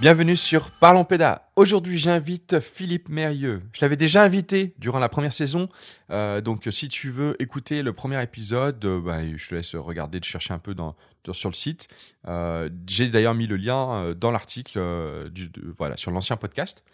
Bienvenue sur Parlons Péda. Aujourd'hui, j'invite Philippe Mérieux. Je l'avais déjà invité durant la première saison. Euh, donc, si tu veux écouter le premier épisode, euh, bah, je te laisse regarder, de chercher un peu dans, sur le site. Euh, j'ai d'ailleurs mis le lien dans l'article voilà, sur l'ancien podcast.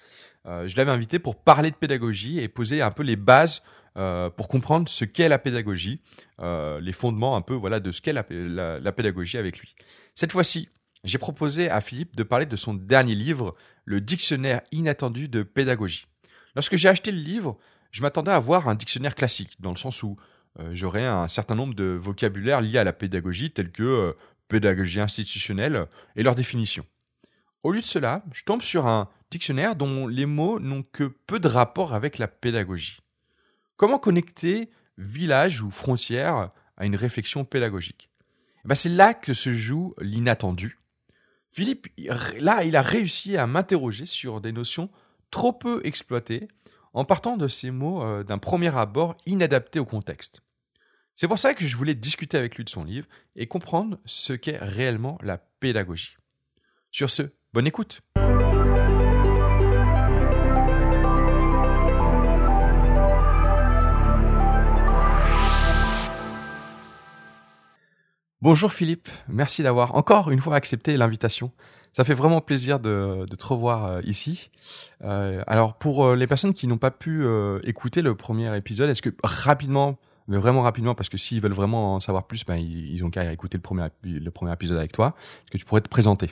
je l'avais invité pour parler de pédagogie et poser un peu les bases pour comprendre ce qu'est la pédagogie, les fondements un peu voilà, de ce qu'est la pédagogie avec lui. Cette fois-ci, j'ai proposé à Philippe de parler de son dernier livre, Le Dictionnaire inattendu de pédagogie. Lorsque j'ai acheté le livre, je m'attendais à voir un dictionnaire classique, dans le sens où euh, j'aurais un certain nombre de vocabulaires liés à la pédagogie, tels que euh, pédagogie institutionnelle et leur définition. Au lieu de cela, je tombe sur un dictionnaire dont les mots n'ont que peu de rapport avec la pédagogie. Comment connecter village ou frontière à une réflexion pédagogique? Eh ben, C'est là que se joue l'inattendu, Philippe, là, il a réussi à m'interroger sur des notions trop peu exploitées en partant de ces mots euh, d'un premier abord inadaptés au contexte. C'est pour ça que je voulais discuter avec lui de son livre et comprendre ce qu'est réellement la pédagogie. Sur ce, bonne écoute. Bonjour Philippe, merci d'avoir encore une fois accepté l'invitation. Ça fait vraiment plaisir de, te revoir euh, ici. Euh, alors pour euh, les personnes qui n'ont pas pu écouter le premier épisode, est-ce que rapidement, mais vraiment rapidement, parce que s'ils veulent vraiment en savoir plus, ben, ils, ont qu'à écouter le premier, le premier épisode avec toi, est-ce que tu pourrais te présenter?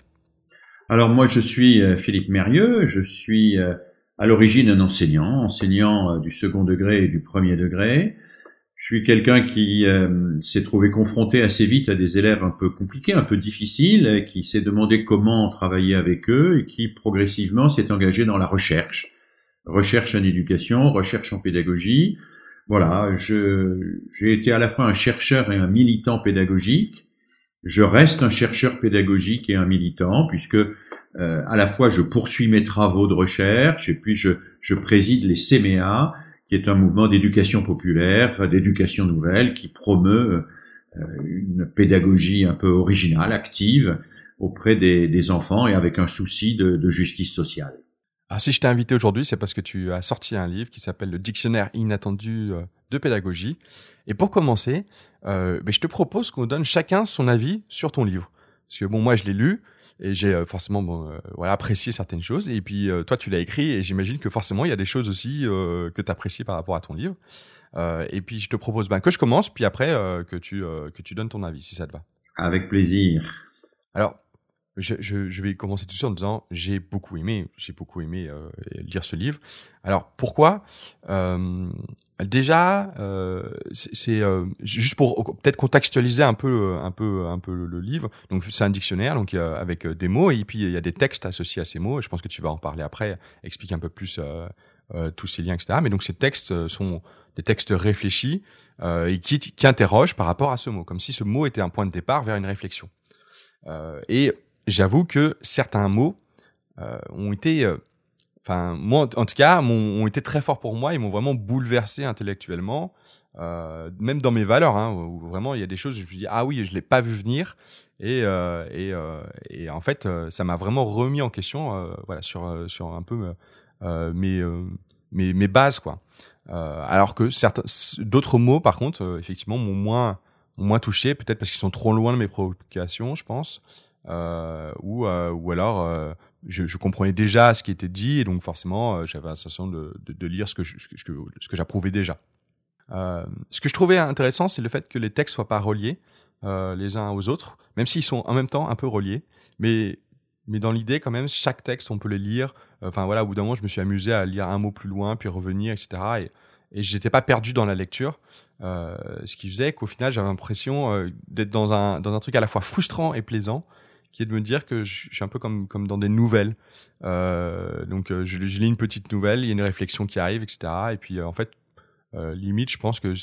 Alors moi je suis Philippe Mérieux, je suis à l'origine un enseignant, enseignant du second degré et du premier degré. Je suis quelqu'un qui euh, s'est trouvé confronté assez vite à des élèves un peu compliqués, un peu difficiles, qui s'est demandé comment travailler avec eux et qui progressivement s'est engagé dans la recherche. Recherche en éducation, recherche en pédagogie. Voilà, j'ai été à la fois un chercheur et un militant pédagogique. Je reste un chercheur pédagogique et un militant, puisque euh, à la fois je poursuis mes travaux de recherche et puis je, je préside les CMEA, qui est un mouvement d'éducation populaire, d'éducation nouvelle, qui promeut euh, une pédagogie un peu originale, active, auprès des, enfants et avec un souci de, justice sociale. Alors si je t'ai invité aujourd'hui, c'est parce que tu as sorti un livre qui s'appelle Le Dictionnaire inattendu euh, de pédagogie. Et pour commencer, euh, ben, je te propose qu'on donne chacun son avis sur ton livre. Parce que bon, moi je l'ai lu, et j'ai euh, forcément bon, euh, voilà apprécié certaines choses. Et puis euh, toi tu l'as écrit et j'imagine que forcément il y a des choses aussi que tu apprécies par rapport à ton livre. Et puis je te propose ben, que je commence puis après que tu que tu donnes ton avis si ça te va. Avec plaisir. Alors je, je, je vais commencer tout suite en disant j'ai beaucoup aimé j'ai beaucoup aimé lire ce livre. Alors pourquoi? Déjà, euh, c'est euh, juste pour peut-être contextualiser un peu, un peu, un peu le, livre. Donc c'est un dictionnaire, donc avec euh, des mots et puis il y a des textes associés à ces mots. Je pense que tu vas en parler après, expliquer un peu plus tous ces liens, etc. Mais donc ces textes sont des textes réfléchis et qui, qui interrogent par rapport à ce mot, comme si ce mot était un point de départ vers une réflexion. et j'avoue que certains mots ont été enfin moi en tout cas ont été très forts pour moi. Ils m'ont vraiment bouleversé intellectuellement euh, même dans mes valeurs hein, où vraiment il y a des choses je me dis ah oui je l'ai pas vu venir. Et euh, et, euh, et en fait euh, ça m'a vraiment remis en question euh, voilà sur sur un peu mes mes mes bases quoi. Alors que certains d'autres mots par contre effectivement m'ont moins moins touché peut-être parce qu'ils sont trop loin de mes préoccupations je pense. Ou ou alors je, je, comprenais déjà ce qui était dit et donc forcément euh, j'avais la sensation de, de, de, lire ce que ce que, ce que j'approuvais déjà. Euh, ce que je trouvais intéressant, c'est le fait que les textes soient pas reliés euh, les uns aux autres, même s'ils sont en même temps un peu reliés, mais mais dans l'idée quand même, chaque texte on peut les lire. Enfin voilà, au bout d'un moment, je me suis amusé à lire un mot plus loin, puis revenir, etc. Et, et j'étais pas perdu dans la lecture. Euh, ce qui faisait qu'au final j'avais l'impression euh, d'être dans un dans un truc à la fois frustrant et plaisant qui est de me dire que je, suis un peu comme comme dans des nouvelles. Euh, donc euh, je, je, lis une petite nouvelle, il y a une réflexion qui arrive, etc. Et puis euh, en fait, euh, limite, je pense que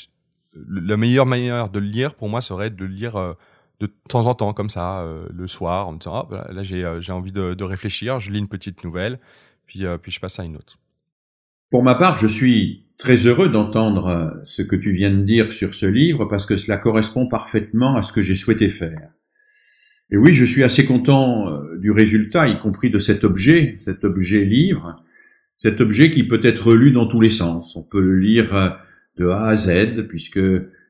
la meilleure manière de le lire pour moi serait de le lire de temps en temps comme ça, le soir, en me disant ah, là j'ai j'ai envie de, de, réfléchir, je lis une petite nouvelle, puis puis je passe à une autre. Pour ma part, je suis très heureux d'entendre ce que tu viens de dire sur ce livre parce que cela correspond parfaitement à ce que j'ai souhaité faire. Et oui, je suis assez content euh, du résultat, y compris de cet objet, cet objet livre, cet objet qui peut être lu dans tous les sens. On peut le lire euh, de A à Z, puisque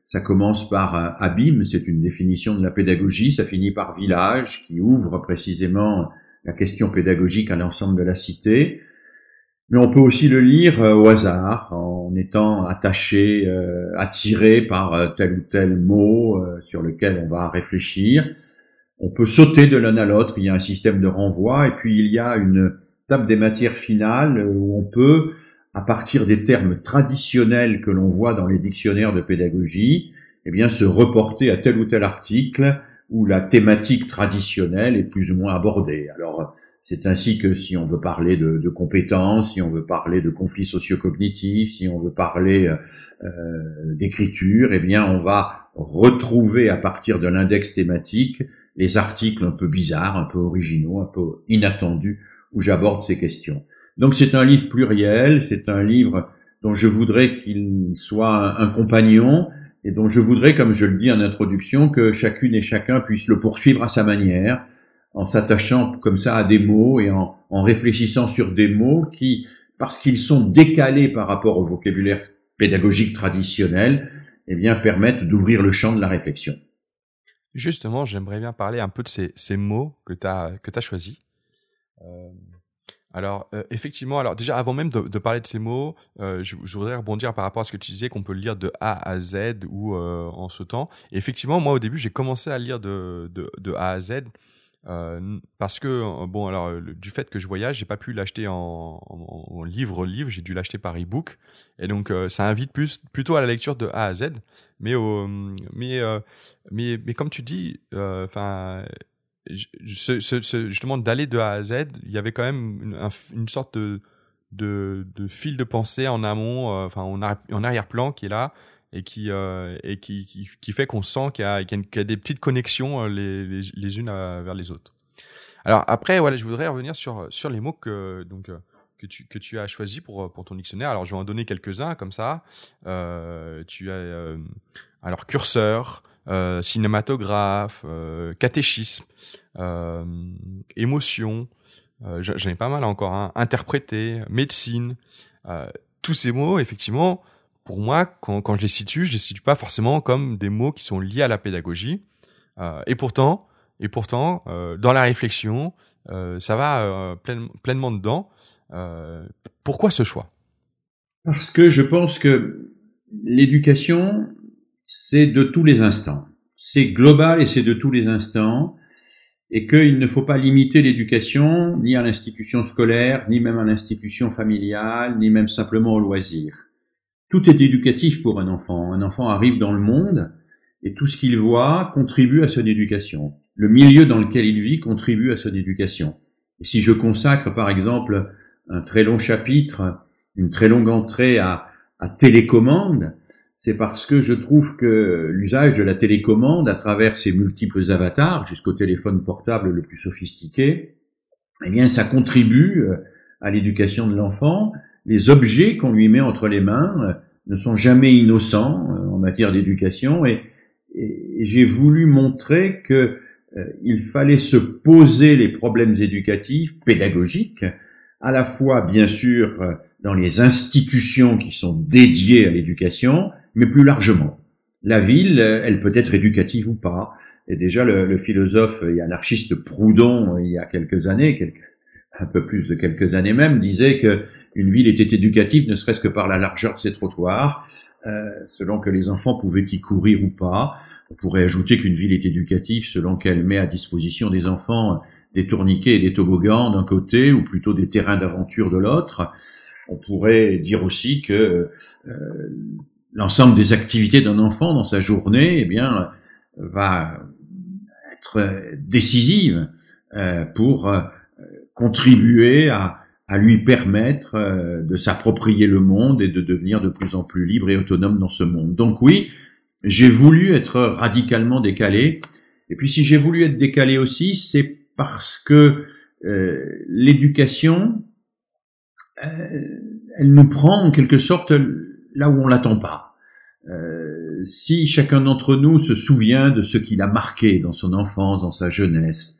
ça commence par euh, abîme, c'est une définition de la pédagogie, ça finit par village, qui ouvre précisément la question pédagogique à l'ensemble de la cité. Mais on peut aussi le lire au hasard, en étant attaché, attiré par tel ou tel mot sur lequel on va réfléchir on peut sauter de l'un à l'autre, il y a un système de renvoi, et puis il y a une table des matières finales où on peut, à partir des termes traditionnels que l'on voit dans les dictionnaires de pédagogie, eh bien, se reporter à tel ou tel article où la thématique traditionnelle est plus ou moins abordée. Alors, c'est ainsi que si on veut parler de, compétences, si on veut parler de conflits socio-cognitifs, si on veut parler euh, d'écriture, eh bien, on va retrouver à partir de l'index thématique les articles un peu bizarres, un peu originaux, un peu inattendus où j'aborde ces questions. Donc c'est un livre pluriel, c'est un livre dont je voudrais qu'il soit un, compagnon et dont je voudrais, comme je le dis en introduction, que chacune et chacun puisse le poursuivre à sa manière, en s'attachant comme ça à des mots et en, en réfléchissant sur des mots qui, parce qu'ils sont décalés par rapport au vocabulaire pédagogique traditionnel, eh bien permettent d'ouvrir le champ de la réflexion. Justement, j'aimerais bien parler un peu de ces, mots que tu as, choisis. Euh, alors, euh, effectivement, alors déjà, avant même de, parler de ces mots, euh, je, voudrais rebondir par rapport à ce que tu disais, qu'on peut lire de A à Z ou en sautant. Et effectivement, moi, au début, j'ai commencé à lire de, A à Z. Parce que bon alors du fait que je voyage j'ai pas pu l'acheter en, en, en, livre livre j'ai dû l'acheter par e-book et donc ça invite plus plutôt à la lecture de A à Z mais au, mais mais, mais comme tu dis, euh, enfin, ce, ce, justement d'aller de A à Z, il y avait quand même une, une sorte de, de, de, fil de pensée en amont, euh, enfin en, en arrière-plan qui est là et qui euh, et qui, qui, fait qu'on sent qu'il y, a, qu'il y, a des petites connexions les, les, les unes vers les autres. Alors après, voilà, je voudrais revenir sur sur les mots que donc que tu, que tu as choisi pour, pour ton dictionnaire. Alors, je vais en donner quelques-uns comme ça. Euh, tu as alors curseur, euh, cinématographe, euh, catéchisme, euh, émotion, j'en ai pas mal encore, hein, interpréter, médecine, tous ces mots, effectivement, pour moi, quand, quand je les situe, je les situe pas forcément comme des mots qui sont liés à la pédagogie. et pourtant, et pourtant, dans la réflexion, ça va pleinement dedans. Pourquoi ce choix? Parce que je pense que l'éducation, c'est de tous les instants. C'est global et c'est de tous les instants, et qu'il ne faut pas limiter l'éducation ni à l'institution scolaire, ni même à l'institution familiale, ni même simplement au loisir. Tout est éducatif pour un enfant. Un enfant arrive dans le monde, et tout ce qu'il voit contribue à son éducation. Le milieu dans lequel il vit contribue à son éducation. Et si je consacre, par exemple, un très long chapitre, une très longue entrée à, télécommande, c'est parce que je trouve que l'usage de la télécommande à travers ses multiples avatars, jusqu'au téléphone portable le plus sophistiqué, eh bien, ça contribue euh, à l'éducation de l'enfant. Les objets qu'on lui met entre les mains euh, ne sont jamais innocents euh, en matière d'éducation et, j'ai voulu montrer que il fallait se poser les problèmes éducatifs, pédagogiques, à la fois bien sûr dans les institutions qui sont dédiées à l'éducation, mais plus largement. La ville, elle peut être éducative ou pas. Et déjà, le, philosophe et anarchiste Proudhon, il y a quelques années, quelques, un peu plus de quelques années même, disait que une ville était éducative ne serait-ce que par la largeur de ses trottoirs, euh, selon que les enfants pouvaient y courir ou pas. On pourrait ajouter qu'une ville est éducative selon qu'elle met à disposition des enfants des tourniquets et des toboggans d'un côté, ou plutôt des terrains d'aventure de l'autre. On pourrait dire aussi que euh, l'ensemble des activités d'un enfant dans sa journée, eh bien, va être décisive euh, pour euh, contribuer à, lui permettre de s'approprier le monde et de devenir de plus en plus libre et autonome dans ce monde. Donc oui, j'ai voulu être radicalement décalé. Et puis si j'ai voulu être décalé aussi, c'est parce que l'éducation, elle nous prend en quelque sorte là où on l'attend pas. Euh, si chacun d'entre nous se souvient de ce qu'il a marqué dans son enfance, dans sa jeunesse,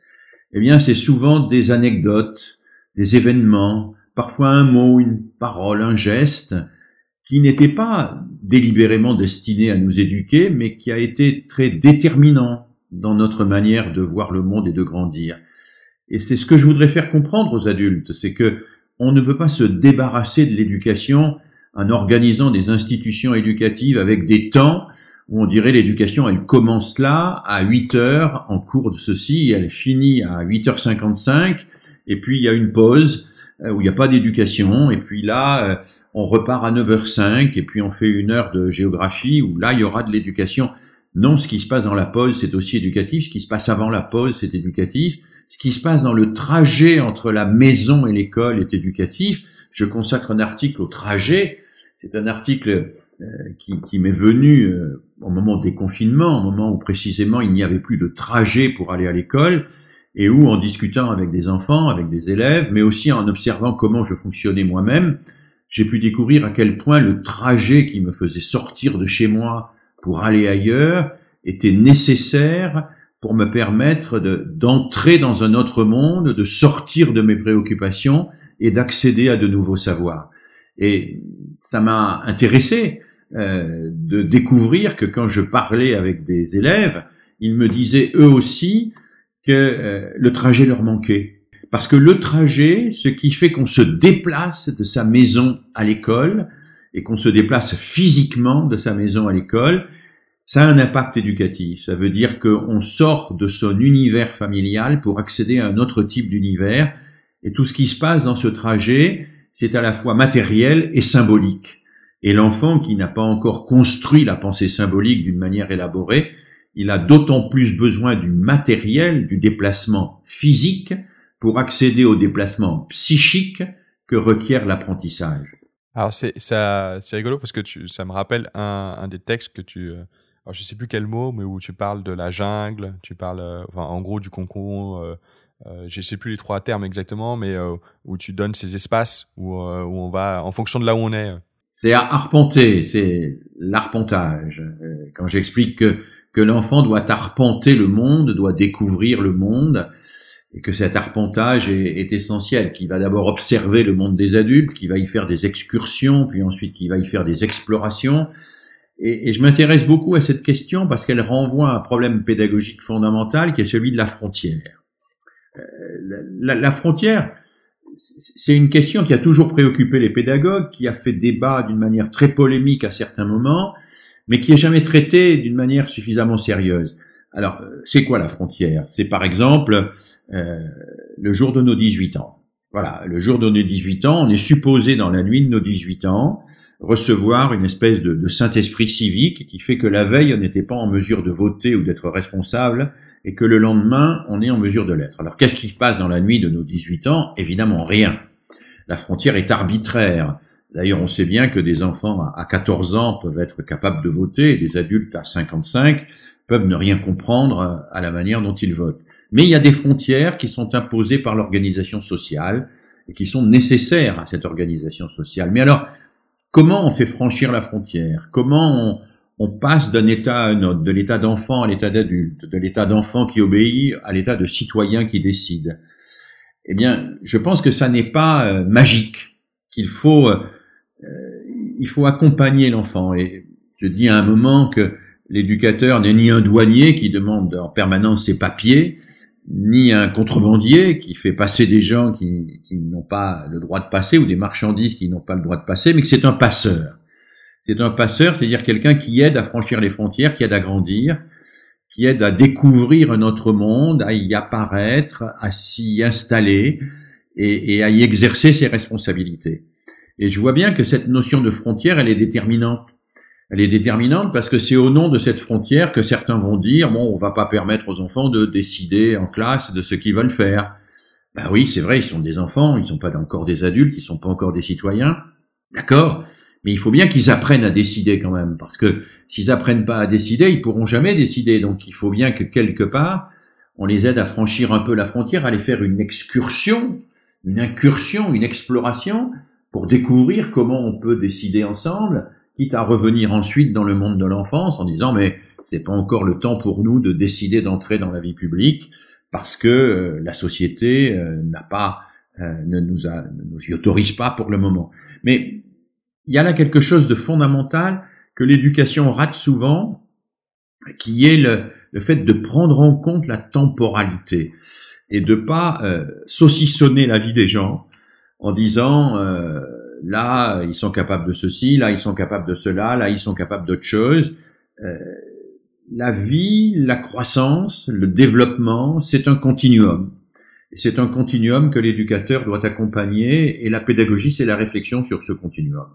eh bien c'est souvent des anecdotes, des événements, parfois un mot, une parole, un geste, qui n'était pas délibérément destiné à nous éduquer, mais qui a été très déterminant dans notre manière de voir le monde et de grandir. Et c'est ce que je voudrais faire comprendre aux adultes, c'est que on ne peut pas se débarrasser de l'éducation en organisant des institutions éducatives avec des temps où on dirait l'éducation, elle commence là à 8 heures en cours de ceci, elle finit à 8h55, et puis il y a une pause euh, où il n'y a pas d'éducation, et puis là, euh, on repart à 9h05, et puis on fait une heure de géographie, où là, il y aura de l'éducation. Non, ce qui se passe dans la pause, c'est aussi éducatif, ce qui se passe avant la pause, c'est éducatif, ce qui se passe dans le trajet entre la maison et l'école est éducatif. Je consacre un article au trajet, c'est un article euh, qui, qui m'est venu euh, au moment des confinements, au moment où précisément il n'y avait plus de trajet pour aller à l'école, et où en discutant avec des enfants, avec des élèves, mais aussi en observant comment je fonctionnais moi-même, j'ai pu découvrir à quel point le trajet qui me faisait sortir de chez moi pour aller ailleurs était nécessaire pour me permettre d'entrer dans un autre monde, de sortir de mes préoccupations et d'accéder à de nouveaux savoirs. Et ça m'a intéressé euh, de découvrir que quand je parlais avec des élèves, ils me disaient eux aussi que euh, le trajet leur manquait. Parce que le trajet, ce qui fait qu'on se déplace de sa maison à l'école et qu'on se déplace physiquement de sa maison à l'école, ça a un impact éducatif. Ça veut dire qu'on sort de son univers familial pour accéder à un autre type d'univers. Et tout ce qui se passe dans ce trajet, c'est à la fois matériel et symbolique. Et l'enfant qui n'a pas encore construit la pensée symbolique d'une manière élaborée, il a d'autant plus besoin du matériel, du déplacement physique, pour accéder au déplacement psychique que requiert l'apprentissage. Alors c'est ça, c'est rigolo parce que tu, ça me rappelle un, un des textes que tu, euh, alors je sais plus quel mot, mais où tu parles de la jungle, tu parles, euh, enfin, en gros du concombre, euh, euh, je sais plus les trois termes exactement, mais euh, où tu donnes ces espaces où, où on va en fonction de là où on est. C'est arpenter, c'est l'arpentage. Quand j'explique que, que l'enfant doit arpenter le monde, doit découvrir le monde, et que cet arpentage est, essentiel, qu'il va d'abord observer le monde des adultes, qu'il va y faire des excursions, puis ensuite qu'il va y faire des explorations. Et, je m'intéresse beaucoup à cette question parce qu'elle renvoie à un problème pédagogique fondamental qui est celui de la frontière. Euh, la, la, frontière, c'est une question qui a toujours préoccupé les pédagogues, qui a fait débat d'une manière très polémique à certains moments, mais qui n'est jamais traitée d'une manière suffisamment sérieuse. Alors, euh, c'est quoi la frontière? C'est par exemple euh, le jour de nos 18 ans. Voilà, le jour de nos 18 ans, on est supposé dans la nuit de nos 18 ans recevoir une espèce de, de Saint-Esprit civique qui fait que la veille, on n'était pas en mesure de voter ou d'être responsable et que le lendemain, on est en mesure de l'être. Alors qu'est-ce qui se passe dans la nuit de nos 18 ans? Évidemment rien. La frontière est arbitraire. D'ailleurs, on sait bien que des enfants à 14 ans peuvent être capables de voter et des adultes à 55 peuvent ne rien comprendre à la manière dont ils votent. Mais il y a des frontières qui sont imposées par l'organisation sociale et qui sont nécessaires à cette organisation sociale. Mais alors, Comment on fait franchir la frontière? Comment on, passe d'un état à un autre, de l'état d'enfant à l'état d'adulte, de l'état d'enfant qui obéit à l'état de citoyen qui décide? Eh bien, je pense que ça n'est pas euh, magique, qu'il faut, euh, il faut accompagner l'enfant. Et je dis à un moment que l'éducateur n'est ni un douanier qui demande en permanence ses papiers, ni un contrebandier qui fait passer des gens qui, n'ont pas le droit de passer ou des marchandises qui n'ont pas le droit de passer, mais que c'est un passeur. C'est un passeur, c'est-à-dire quelqu'un qui aide à franchir les frontières, qui aide à grandir, qui aide à découvrir un autre monde, à y apparaître, à s'y installer et à y exercer ses responsabilités. Et je vois bien que cette notion de frontière, elle est déterminante elle est déterminante parce que c'est au nom de cette frontière que certains vont dire bon, on va pas permettre aux enfants de décider en classe de ce qu'ils veulent faire. Ben oui, c'est vrai, ils sont des enfants, ils sont pas encore des adultes, ils sont pas encore des citoyens. D'accord mais il faut bien qu'ils apprennent à décider quand même, parce que s'ils apprennent pas à décider, ils pourront jamais décider. Donc il faut bien que quelque part, on les aide à franchir un peu la frontière, à aller faire une excursion, une incursion, une exploration, pour découvrir comment on peut décider ensemble, quitte à revenir ensuite dans le monde de l'enfance en disant mais c'est pas encore le temps pour nous de décider d'entrer dans la vie publique parce que euh, la société euh, n'a pas euh, ne nous a, ne nous y autorise pas pour le moment. Mais il y a là quelque chose de fondamental que l'éducation rate souvent, qui est le, le, fait de prendre en compte la temporalité et de pas saucissonner la vie des gens en disant là ils sont capables de ceci, là ils sont capables de cela, là ils sont capables d'autre chose. Euh, la vie, la croissance, le développement, c'est un continuum. C'est un continuum que l'éducateur doit accompagner et la pédagogie, c'est la réflexion sur ce continuum.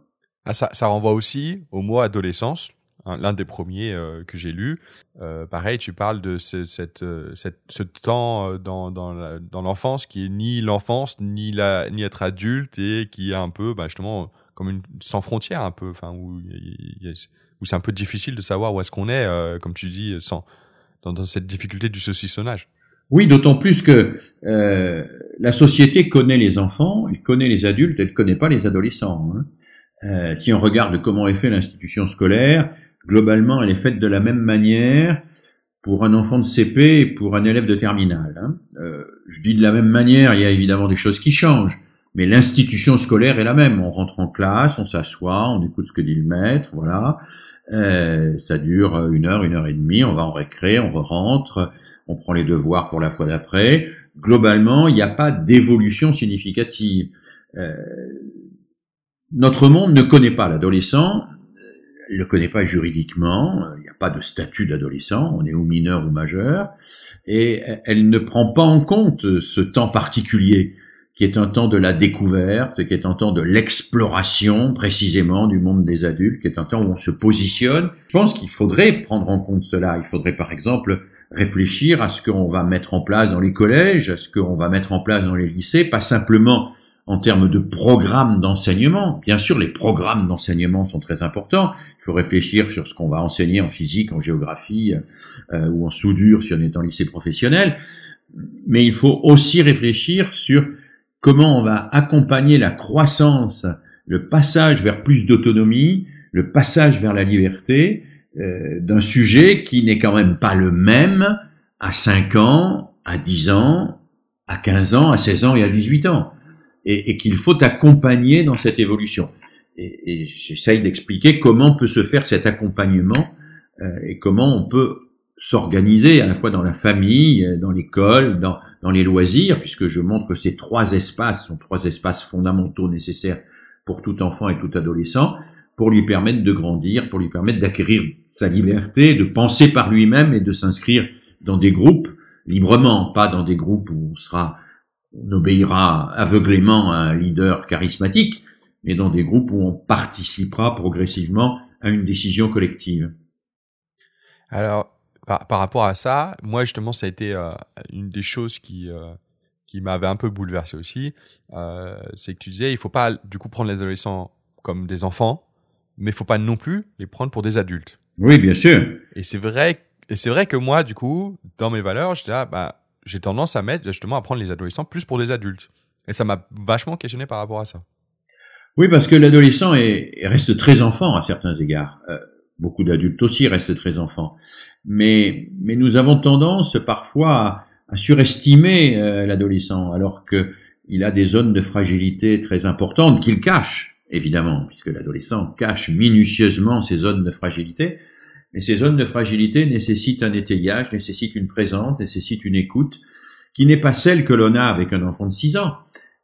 Ah, ça, ça renvoie aussi au mot adolescence, l'un des premiers euh, que j'ai lu. Euh, pareil, tu parles de ce, cette, euh, ce temps dans, dans, l'enfance qui est ni l'enfance, ni, la, ni être adulte et qui est un peu, bah, justement, comme une sans frontière un peu, enfin, où où c'est un peu difficile de savoir où est-ce qu'on est, comme tu dis, sans dans, cette difficulté du saucissonnage. Oui, d'autant plus que la société connaît les enfants, elle connaît les adultes, elle connaît pas les adolescents. Hein. Si on regarde comment est fait l'institution scolaire, globalement, elle est faite de la même manière pour un enfant de CP et pour un élève de terminale. Hein. Euh, je dis de la même manière, il y a évidemment des choses qui changent. Mais l'institution scolaire est la même. On rentre en classe, on s'assoit, on écoute ce que dit le maître, voilà. Euh, ça dure une heure, une heure et demie. On va en récré, on rentre, on prend les devoirs pour la fois d'après. Globalement, il n'y a pas d'évolution significative. Euh, notre monde ne connaît pas l'adolescent, ne le connaît pas juridiquement, il n'y a pas de statut d'adolescent, on est ou mineur ou majeur, et elle ne prend pas en compte ce temps particulier qui est un temps de la découverte, qui est un temps de l'exploration précisément du monde des adultes, qui est un temps où on se positionne. Je pense qu'il faudrait prendre en compte cela. Il faudrait par exemple réfléchir à ce qu'on va mettre en place dans les collèges, à ce qu'on va mettre en place dans les lycées, pas simplement en termes de programmes d'enseignement. Bien sûr, les programmes d'enseignement sont très importants. Il faut réfléchir sur ce qu'on va enseigner en physique, en géographie euh, ou en soudure si on est en lycée professionnel. Mais il faut aussi réfléchir sur comment on va accompagner la croissance, le passage vers plus d'autonomie, le passage vers la liberté euh, d'un sujet qui n'est quand même pas le même à 5 ans, à 10 ans, à 15 ans, à 16 ans et à 18 ans, et, et qu'il faut accompagner dans cette évolution. Et, et j'essaye d'expliquer comment peut se faire cet accompagnement euh, et comment on peut s'organiser à la fois dans la famille, dans l'école, dans, dans les loisirs, puisque je montre que ces trois espaces sont trois espaces fondamentaux nécessaires pour tout enfant et tout adolescent, pour lui permettre de grandir, pour lui permettre d'acquérir sa liberté, de penser par lui-même et de s'inscrire dans des groupes librement, pas dans des groupes où on sera, on obéira aveuglément à un leader charismatique, mais dans des groupes où on participera progressivement à une décision collective. Alors, par, par, rapport à ça, moi justement, ça a été euh, une des choses qui euh, qui m'avait un peu bouleversé aussi. Euh, c'est que tu disais, il faut pas du coup prendre les adolescents comme des enfants, mais il faut pas non plus les prendre pour des adultes. Oui, bien sûr. Et c'est vrai, et c'est vrai que moi, du coup, dans mes valeurs, j'étais là, bah, j'ai tendance à mettre justement à prendre les adolescents plus pour des adultes. Et ça m'a vachement questionné par rapport à ça. Oui, parce que l'adolescent reste très enfant à certains égards. Euh, beaucoup d'adultes aussi restent très enfants mais, nous avons tendance parfois à, à surestimer euh, l'adolescent, alors qu'il a des zones de fragilité très importantes qu'il cache, évidemment, puisque l'adolescent cache minutieusement ses zones de fragilité. Mais ces zones de fragilité nécessitent un étayage, nécessitent une présence, nécessitent une écoute, qui n'est pas celle que l'on a avec un enfant de 6 ans,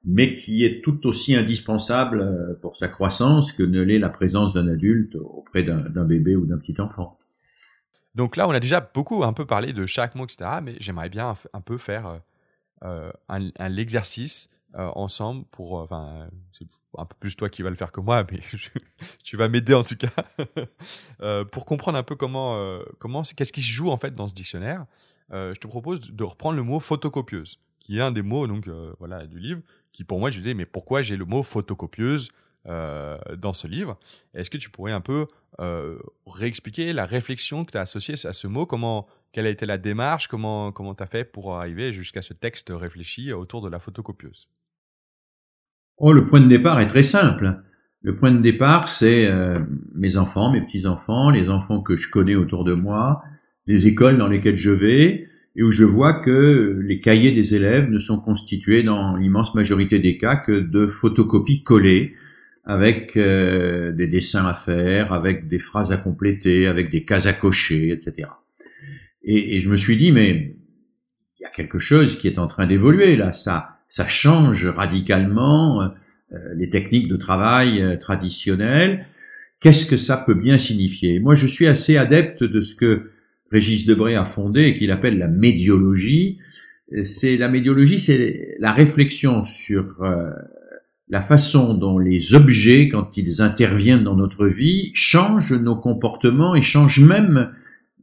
mais qui est tout aussi indispensable euh, pour sa croissance que ne l'est la présence d'un adulte auprès d'un bébé ou d'un petit enfant. Donc là, on a déjà beaucoup un peu parlé de chaque mot, etc. Mais j'aimerais bien un, peu faire euh, euh un, un ensemble pour, un peu plus toi qui vas le faire que moi, mais tu vas m'aider en tout cas euh, pour comprendre un peu comment, comment, qu'est-ce qui se joue en fait dans ce dictionnaire. je te propose de reprendre le mot photocopieuse, qui est un des mots donc voilà du livre, qui pour moi je dis mais pourquoi j'ai le mot photocopieuse euh, dans ce livre? Est-ce que tu pourrais un peu euh, réexpliquer la réflexion que tu as associée à ce mot? Comment, quelle a été la démarche? Comment comment tu as fait pour arriver jusqu'à ce texte réfléchi autour de la photocopieuse? Oh, le point de départ est très simple. Le point de départ, c'est euh, mes enfants, mes petits-enfants, les enfants que je connais autour de moi, les écoles dans lesquelles je vais, et où je vois que les cahiers des élèves ne sont constitués dans l'immense majorité des cas que de photocopies collées, avec euh, des dessins à faire, avec des phrases à compléter, avec des cases à cocher, etc. Et, et je me suis dit, mais il y a quelque chose qui est en train d'évoluer là, ça, ça change radicalement euh, les techniques de travail euh, traditionnelles. Qu'est-ce que ça peut bien signifier? Moi, je suis assez adepte de ce que Régis Debray a fondé et qu'il appelle la médiologie. C'est la médiologie, c'est la réflexion sur euh, la façon dont les objets, quand ils interviennent dans notre vie, changent nos comportements et changent même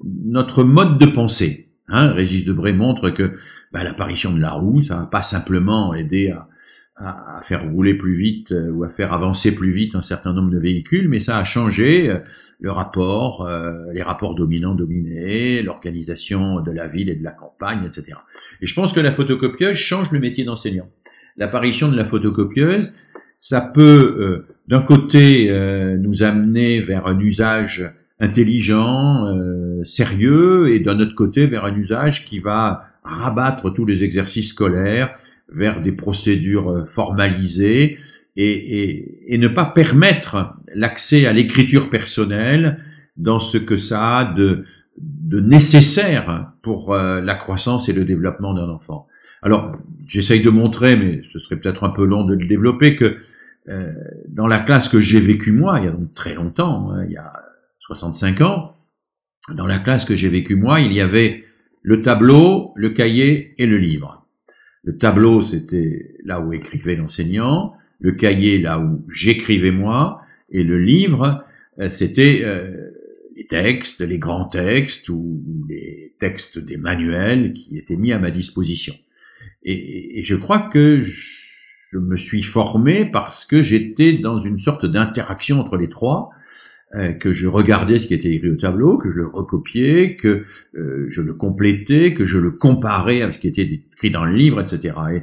notre mode de pensée. Hein, Régis Debray montre que bah, l'apparition de la roue, ça va pas simplement aider à, à, faire rouler plus vite euh, ou à faire avancer plus vite un certain nombre de véhicules, mais ça a changé euh, le rapport, euh, les rapports dominants-dominés, l'organisation de la ville et de la campagne, etc. Et je pense que la photocopieuse change le métier d'enseignant. L'apparition de la photocopieuse, ça peut d'un côté nous amener vers un usage intelligent, sérieux, et d'un autre côté vers un usage qui va rabattre tous les exercices scolaires vers des procédures euh, formalisées et, et, et ne pas permettre l'accès à l'écriture personnelle dans ce que ça a de, de nécessaire pour euh, la croissance et le développement d'un enfant. Alors, j'essaye de montrer, mais ce serait peut-être un peu long de le développer, que euh, dans la classe que j'ai vécue moi, il y a donc très longtemps, hein, il y a 65 ans, dans la classe que j'ai vécue moi, il y avait le tableau, le cahier et le livre. Le tableau, c'était là où écrivait l'enseignant, le cahier, là où j'écrivais moi, et le livre, euh, c'était euh, les textes, les grands textes ou les textes des manuels qui étaient mis à ma disposition. Et, je crois que je me suis formé parce que j'étais dans une sorte d'interaction entre les trois, que je regardais ce qui était écrit au tableau, que je le recopiais, que euh, je le complétais, que je le comparais avec ce qui était écrit dans le livre, etc. Et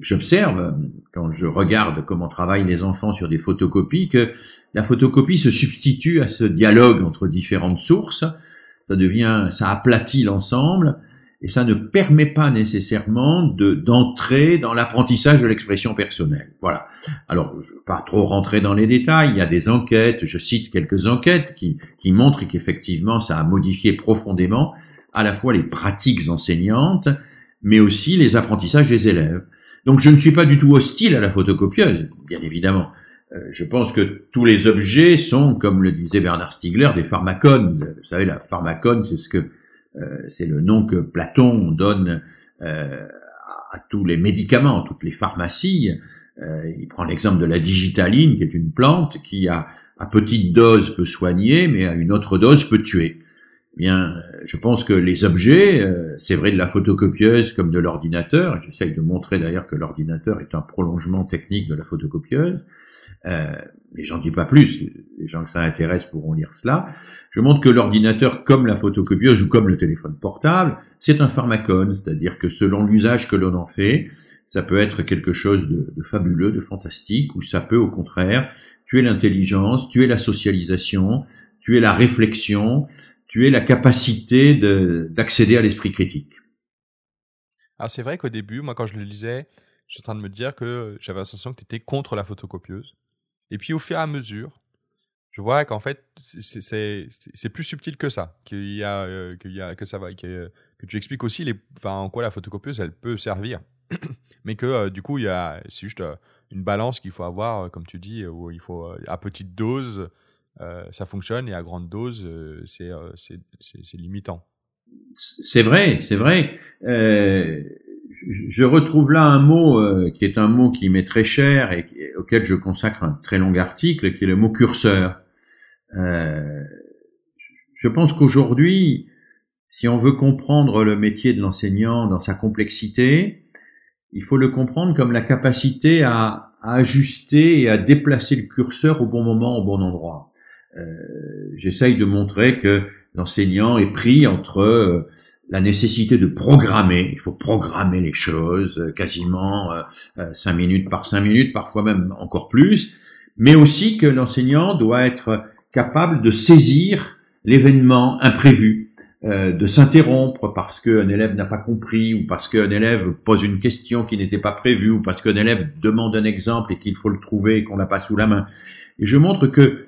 j'observe, quand je regarde comment travaillent les enfants sur des photocopies, que la photocopie se substitue à ce dialogue entre différentes sources, ça devient, ça aplatit l'ensemble, et ça ne permet pas nécessairement de d'entrer dans l'apprentissage de l'expression personnelle. Voilà. Alors, je ne vais pas trop rentrer dans les détails. Il y a des enquêtes, je cite quelques enquêtes qui, qui montrent qu'effectivement, ça a modifié profondément à la fois les pratiques enseignantes, mais aussi les apprentissages des élèves. Donc, je ne suis pas du tout hostile à la photocopieuse, bien évidemment. Euh, je pense que tous les objets sont, comme le disait Bernard Stiegler, des pharmacones. Vous savez, la pharmacone, c'est ce que c'est le nom que Platon donne euh, à, tous les médicaments, toutes les pharmacies. Euh, il prend l'exemple de la digitaline, qui est une plante qui, à, à petite dose, peut soigner, mais à une autre dose peut tuer. Eh bien, je pense que les objets, c'est vrai de la photocopieuse comme de l'ordinateur, j'essaye de montrer d'ailleurs que l'ordinateur est un prolongement technique de la photocopieuse, euh, mais j'en dis pas plus, les gens que ça intéresse pourront lire cela. Je montre que l'ordinateur, comme la photocopieuse ou comme le téléphone portable, c'est un pharmacone, c'est-à-dire que selon l'usage que l'on en fait, ça peut être quelque chose de, fabuleux, de fantastique, ou ça peut au contraire tuer l'intelligence, tuer la socialisation, tuer la réflexion, tuer la capacité d'accéder à l'esprit critique. Alors c'est vrai qu'au début, moi quand je le lisais, j'étais en train de me dire que j'avais sensation que tu étais contre la photocopieuse. Et puis au fur et à mesure, je vois qu'en fait, c'est plus subtil que ça, y euh, y a, que ça va, que, tu expliques aussi les, en quoi la photocopieuse, elle peut servir. Mais que euh, du coup, c'est juste euh, une balance qu'il faut avoir, comme tu dis, où il faut, à petite dose, ça fonctionne, et à grande dose, c'est limitant. C'est vrai, c'est vrai. Je retrouve là un mot qui est un mot qui m'est très cher et auquel je consacre un très long article, qui est le mot curseur. Euh, je pense qu'aujourd'hui, si on veut comprendre le métier de l'enseignant dans sa complexité, il faut le comprendre comme la capacité à, à ajuster et à déplacer le curseur au bon moment, au bon endroit. Euh, J'essaye de montrer que l'enseignant est pris entre euh, la nécessité de programmer, il faut programmer les choses quasiment euh, cinq minutes par cinq minutes, parfois même encore plus, mais aussi que l'enseignant doit être capable de saisir l'événement imprévu, euh, de s'interrompre parce qu'un élève n'a pas compris ou parce qu'un élève pose une question qui n'était pas prévue ou parce qu'un élève demande un exemple et qu'il faut le trouver et qu'on l'a pas sous la main. Et je montre que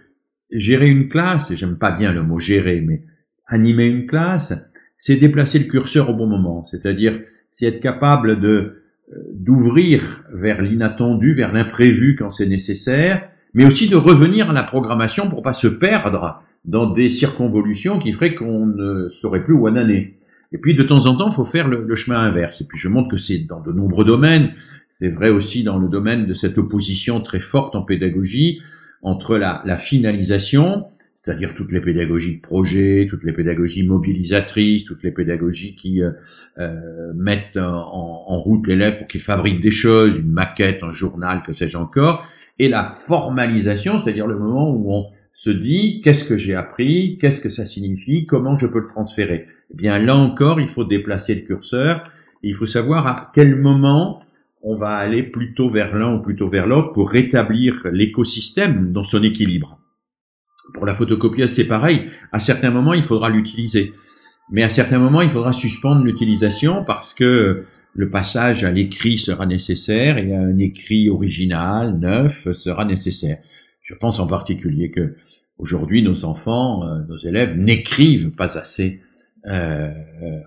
gérer une classe, et j'aime pas bien le mot gérer, mais animer une classe, c'est déplacer le curseur au bon moment, c'est-à-dire c'est être capable de euh, d'ouvrir vers l'inattendu, vers l'imprévu quand c'est nécessaire, mais aussi de revenir à la programmation pour pas se perdre dans des circonvolutions qui feraient qu'on ne saurait plus où en aller. Et puis de temps en temps, il faut faire le, chemin inverse. Et puis je montre que c'est dans de nombreux domaines. C'est vrai aussi dans le domaine de cette opposition très forte en pédagogie entre la, la finalisation, c'est-à-dire toutes les pédagogies de projet, toutes les pédagogies mobilisatrices, toutes les pédagogies qui euh, euh mettent en, en route l'élève pour qu'il fabrique des choses, une maquette, un journal, que sais-je encore, et la formalisation, c'est-à-dire le moment où on se dit qu'est-ce que j'ai appris, qu'est-ce que ça signifie, comment je peux le transférer? Eh bien là encore, il faut déplacer le curseur, il faut savoir à quel moment on va aller plutôt vers l'un ou plutôt vers l'autre pour rétablir l'écosystème dans son équilibre. Pour la photocopieuse, c'est pareil. À certains moments, il faudra l'utiliser. Mais à certains moments, il faudra suspendre l'utilisation parce que le passage à l'écrit sera nécessaire et un écrit original, neuf, sera nécessaire. Je pense en particulier que aujourd'hui, nos enfants, euh, nos élèves n'écrivent pas assez euh,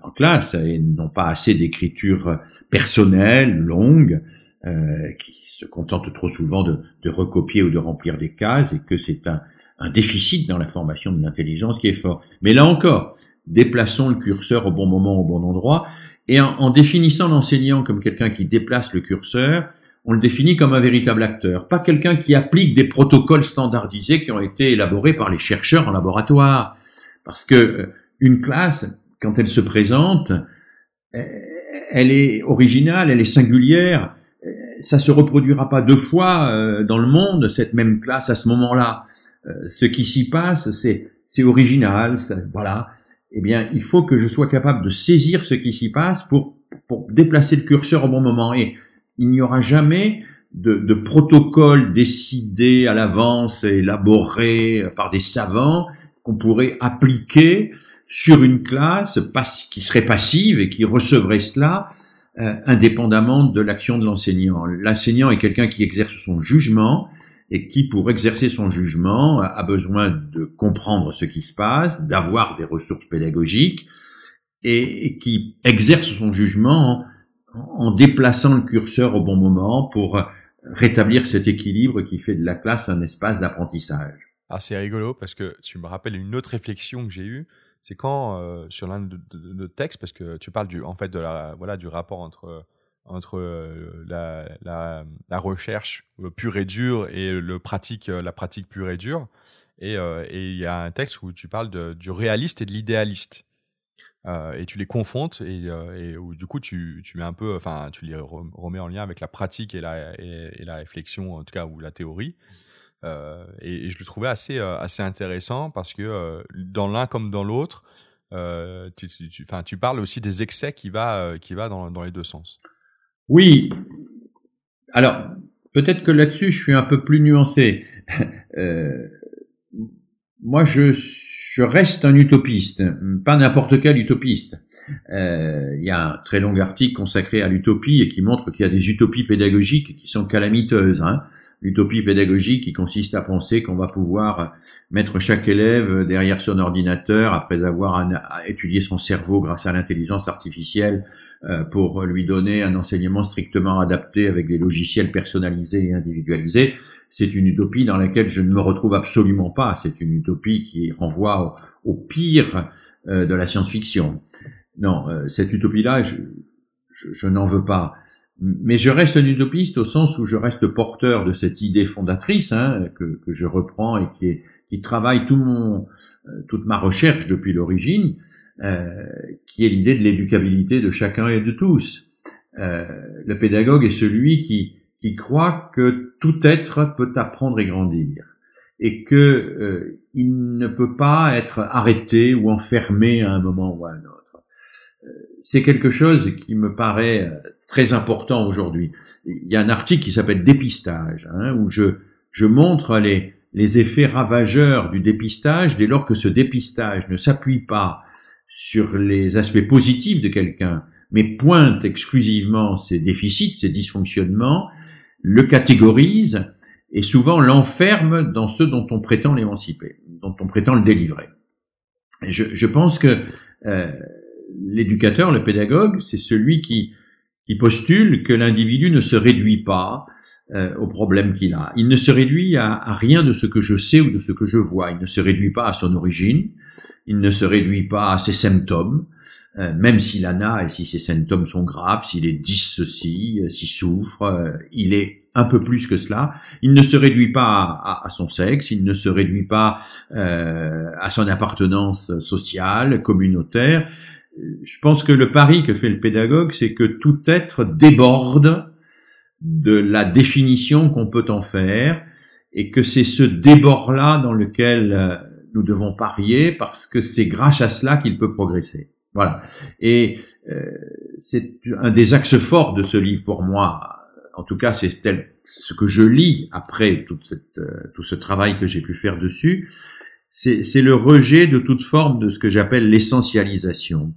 en classe et n'ont pas assez d'écriture personnelle, longue, euh, qui se contentent trop souvent de, de, recopier ou de remplir des cases et que c'est un, un, déficit dans la formation de l'intelligence qui est fort. Mais là encore, déplaçons le curseur au bon moment, au bon endroit, et en, en définissant l'enseignant comme quelqu'un qui déplace le curseur, on le définit comme un véritable acteur, pas quelqu'un qui applique des protocoles standardisés qui ont été élaborés par les chercheurs en laboratoire. Parce que euh, une classe, quand elle se présente, euh, elle est originale, elle est singulière. Euh, ça se reproduira pas deux fois dans le monde cette même classe à ce moment-là. Ce qui s'y passe, c'est c'est original, voilà. Eh bien, il faut que je sois capable de saisir ce qui s'y passe pour pour déplacer le curseur au bon moment. Et il n'y aura jamais de, de protocole décidé à l'avance élaboré par des savants qu'on pourrait appliquer sur une classe qui serait passive et qui recevrait cela euh, indépendamment de l'action de l'enseignant. L'enseignant est quelqu'un qui exerce son jugement et qui, pour exercer son jugement, a besoin de comprendre ce qui se passe, d'avoir des ressources pédagogiques et, qui exerce son jugement en déplaçant le curseur au bon moment pour rétablir cet équilibre qui fait de la classe un espace d'apprentissage. Ah, c'est rigolo parce que tu me rappelles une autre réflexion que j'ai eue, c'est quand euh, sur l'un de, nos textes, parce que tu parles du, en fait de la, voilà, du rapport entre entre euh, la, recherche euh, pure et dure et le pratique, la pratique pure et dure. Et il y a un texte où tu parles de, du réaliste et de l'idéaliste. Et tu les confrontes et, et du coup tu, tu mets un peu, enfin tu les remets en lien avec la pratique et la, et, la réflexion en tout cas ou la théorie. Euh, et, je le trouvais assez assez intéressant parce que dans l'un comme dans l'autre, tu, tu, parles aussi des excès qui va qui va dans, dans les deux sens. Oui. Alors peut-être que là-dessus je suis un peu plus nuancé. moi je je reste un utopiste, pas n'importe quel utopiste. Euh, il y a un très long article consacré à l'utopie et qui montre qu'il y a des utopies pédagogiques qui sont calamiteuses. Hein. L'utopie pédagogique qui consiste à penser qu'on va pouvoir mettre chaque élève derrière son ordinateur après avoir étudié son cerveau grâce à l'intelligence artificielle euh, pour lui donner un enseignement strictement adapté avec des logiciels personnalisés et individualisés c'est une utopie dans laquelle je ne me retrouve absolument pas. C'est une utopie qui renvoie au, pire euh, de la science-fiction. Non, euh, cette utopie-là, je, n'en veux pas. Mais je reste un utopiste au sens où je reste porteur de cette idée fondatrice hein, que, je reprends et qui, est, qui travaille tout mon, euh, toute ma recherche depuis l'origine, qui est l'idée de l'éducabilité de chacun et de tous. le pédagogue est celui qui, qui croit que tout être peut apprendre et grandir et que euh, il ne peut pas être arrêté ou enfermé à un moment ou à un autre. C'est quelque chose qui me paraît euh, très important aujourd'hui. Il y a un article qui s'appelle Dépistage, hein, où je, je montre les, les effets ravageurs du dépistage dès lors que ce dépistage ne s'appuie pas sur les aspects positifs de quelqu'un, mais pointe exclusivement ses déficits, ses dysfonctionnements, le catégorise et souvent l'enferme dans ceux dont on prétend l'émanciper, dont on prétend le délivrer. Je, je pense que euh, l'éducateur, le pédagogue, c'est celui qui, qui postule que l'individu ne se réduit pas euh, au problème qu'il a. Il ne se réduit à, à, rien de ce que je sais ou de ce que je vois. Il ne se réduit pas à son origine. Il ne se réduit pas à ses symptômes, euh, même s'il en a et si ses symptômes sont graves, s'il est dissocié, euh, s'il souffre, euh, il est un peu plus que cela. Il ne se réduit pas à, à, son sexe, il ne se réduit pas euh, à son appartenance sociale, communautaire je pense que le pari que fait le pédagogue, c'est que tout être déborde de la définition qu'on peut en faire, et que c'est ce débord-là dans lequel euh, nous devons parier, parce que c'est grâce à cela qu'il peut progresser. Voilà. Et euh, c'est un des axes forts de ce livre pour moi. En tout cas, c'est ce que je lis après toute cette, euh, tout ce travail que j'ai pu faire dessus. C'est le rejet de toute forme de ce que j'appelle l'essentialisation.